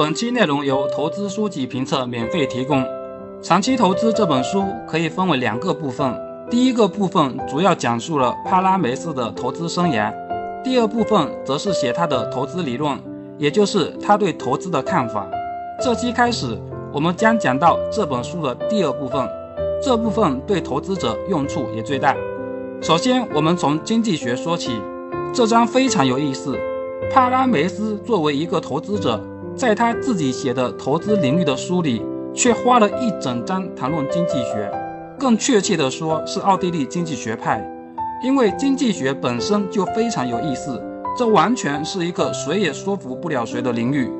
本期内容由投资书籍评测免费提供。长期投资这本书可以分为两个部分，第一个部分主要讲述了帕拉梅斯的投资生涯，第二部分则是写他的投资理论，也就是他对投资的看法。这期开始，我们将讲到这本书的第二部分，这部分对投资者用处也最大。首先，我们从经济学说起，这章非常有意思。帕拉梅斯作为一个投资者，在他自己写的投资领域的书里，却花了一整章谈论经济学，更确切地说是奥地利经济学派。因为经济学本身就非常有意思，这完全是一个谁也说服不了谁的领域。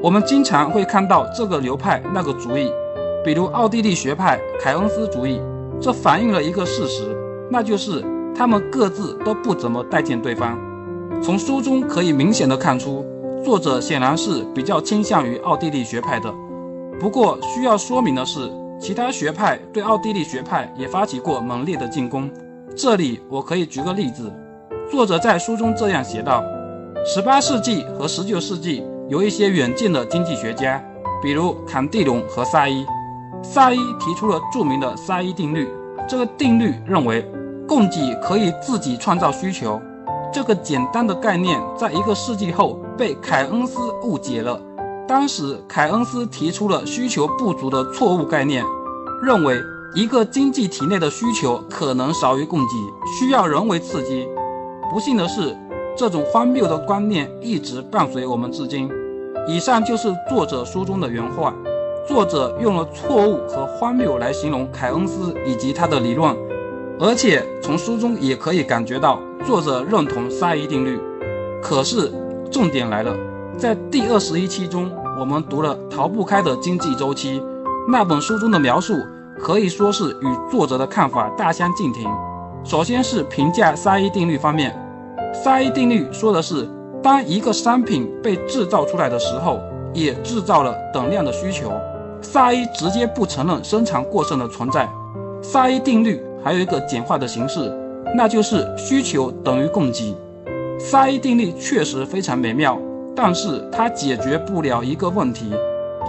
我们经常会看到这个流派那个主义，比如奥地利学派凯恩斯主义，这反映了一个事实，那就是他们各自都不怎么待见对方。从书中可以明显的看出，作者显然是比较倾向于奥地利学派的。不过需要说明的是，其他学派对奥地利学派也发起过猛烈的进攻。这里我可以举个例子，作者在书中这样写道：18世纪和19世纪有一些远见的经济学家，比如坎蒂隆和萨伊。萨伊提出了著名的萨伊定律，这个定律认为，供给可以自己创造需求。这个简单的概念，在一个世纪后被凯恩斯误解了。当时，凯恩斯提出了需求不足的错误概念，认为一个经济体内的需求可能少于供给，需要人为刺激。不幸的是，这种荒谬的观念一直伴随我们至今。以上就是作者书中的原话。作者用了错误和荒谬来形容凯恩斯以及他的理论。而且从书中也可以感觉到，作者认同沙伊定律。可是重点来了，在第二十一期中，我们读了《逃不开的经济周期》那本书中的描述，可以说是与作者的看法大相径庭。首先是评价沙伊定律方面，沙伊定律说的是，当一个商品被制造出来的时候，也制造了等量的需求。沙伊直接不承认生产过剩的存在。沙伊定律。还有一个简化的形式，那就是需求等于供给。萨伊定律确实非常美妙，但是它解决不了一个问题。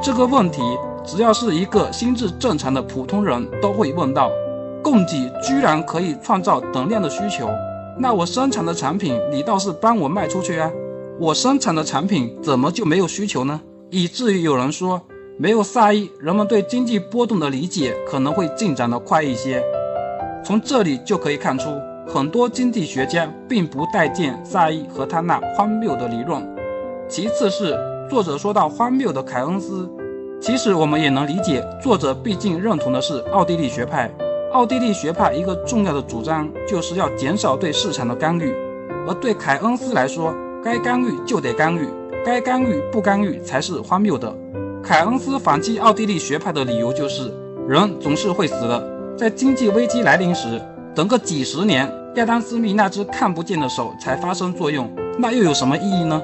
这个问题，只要是一个心智正常的普通人都会问到：供给居然可以创造等量的需求，那我生产的产品，你倒是帮我卖出去啊！我生产的产品怎么就没有需求呢？以至于有人说，没有萨伊，人们对经济波动的理解可能会进展得快一些。从这里就可以看出，很多经济学家并不待见萨伊和他那荒谬的理论。其次是作者说到荒谬的凯恩斯，其实我们也能理解，作者毕竟认同的是奥地利学派。奥地利学派一个重要的主张就是要减少对市场的干预，而对凯恩斯来说，该干预就得干预，该干预不干预才是荒谬的。凯恩斯反击奥地利学派的理由就是，人总是会死的。在经济危机来临时，等个几十年，亚当·斯密那只看不见的手才发生作用，那又有什么意义呢？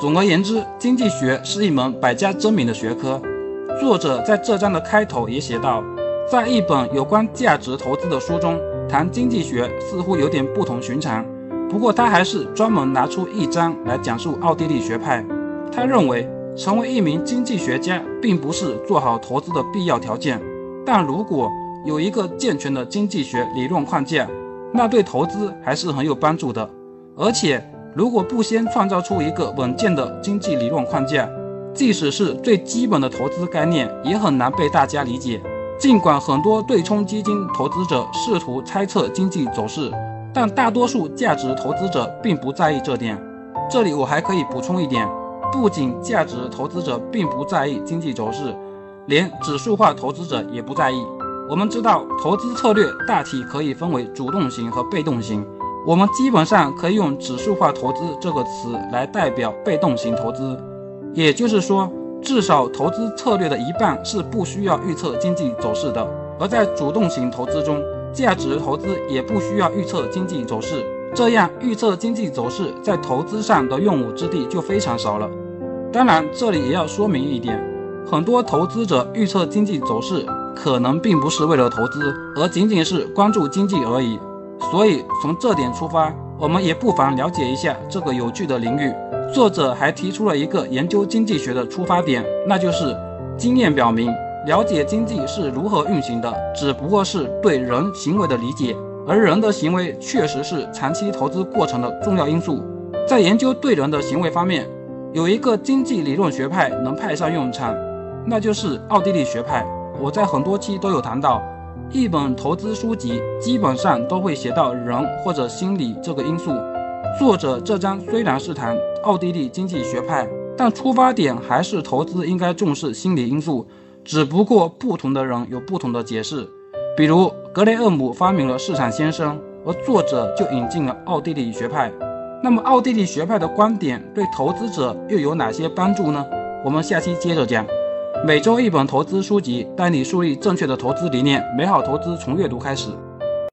总而言之，经济学是一门百家争鸣的学科。作者在这章的开头也写道，在一本有关价值投资的书中谈经济学似乎有点不同寻常。不过他还是专门拿出一章来讲述奥地利学派。他认为，成为一名经济学家并不是做好投资的必要条件，但如果有一个健全的经济学理论框架，那对投资还是很有帮助的。而且，如果不先创造出一个稳健的经济理论框架，即使是最基本的投资概念，也很难被大家理解。尽管很多对冲基金投资者试图猜测经济走势，但大多数价值投资者并不在意这点。这里我还可以补充一点：不仅价值投资者并不在意经济走势，连指数化投资者也不在意。我们知道，投资策略大体可以分为主动型和被动型。我们基本上可以用“指数化投资”这个词来代表被动型投资，也就是说，至少投资策略的一半是不需要预测经济走势的。而在主动型投资中，价值投资也不需要预测经济走势，这样预测经济走势在投资上的用武之地就非常少了。当然，这里也要说明一点，很多投资者预测经济走势。可能并不是为了投资，而仅仅是关注经济而已。所以从这点出发，我们也不妨了解一下这个有趣的领域。作者还提出了一个研究经济学的出发点，那就是经验表明，了解经济是如何运行的，只不过是对人行为的理解，而人的行为确实是长期投资过程的重要因素。在研究对人的行为方面，有一个经济理论学派能派上用场，那就是奥地利学派。我在很多期都有谈到，一本投资书籍基本上都会写到人或者心理这个因素。作者这章虽然是谈奥地利经济学派，但出发点还是投资应该重视心理因素，只不过不同的人有不同的解释。比如格雷厄姆发明了市场先生，而作者就引进了奥地利学派。那么奥地利学派的观点对投资者又有哪些帮助呢？我们下期接着讲。每周一本投资书籍，带你树立正确的投资理念。美好投资从阅读开始。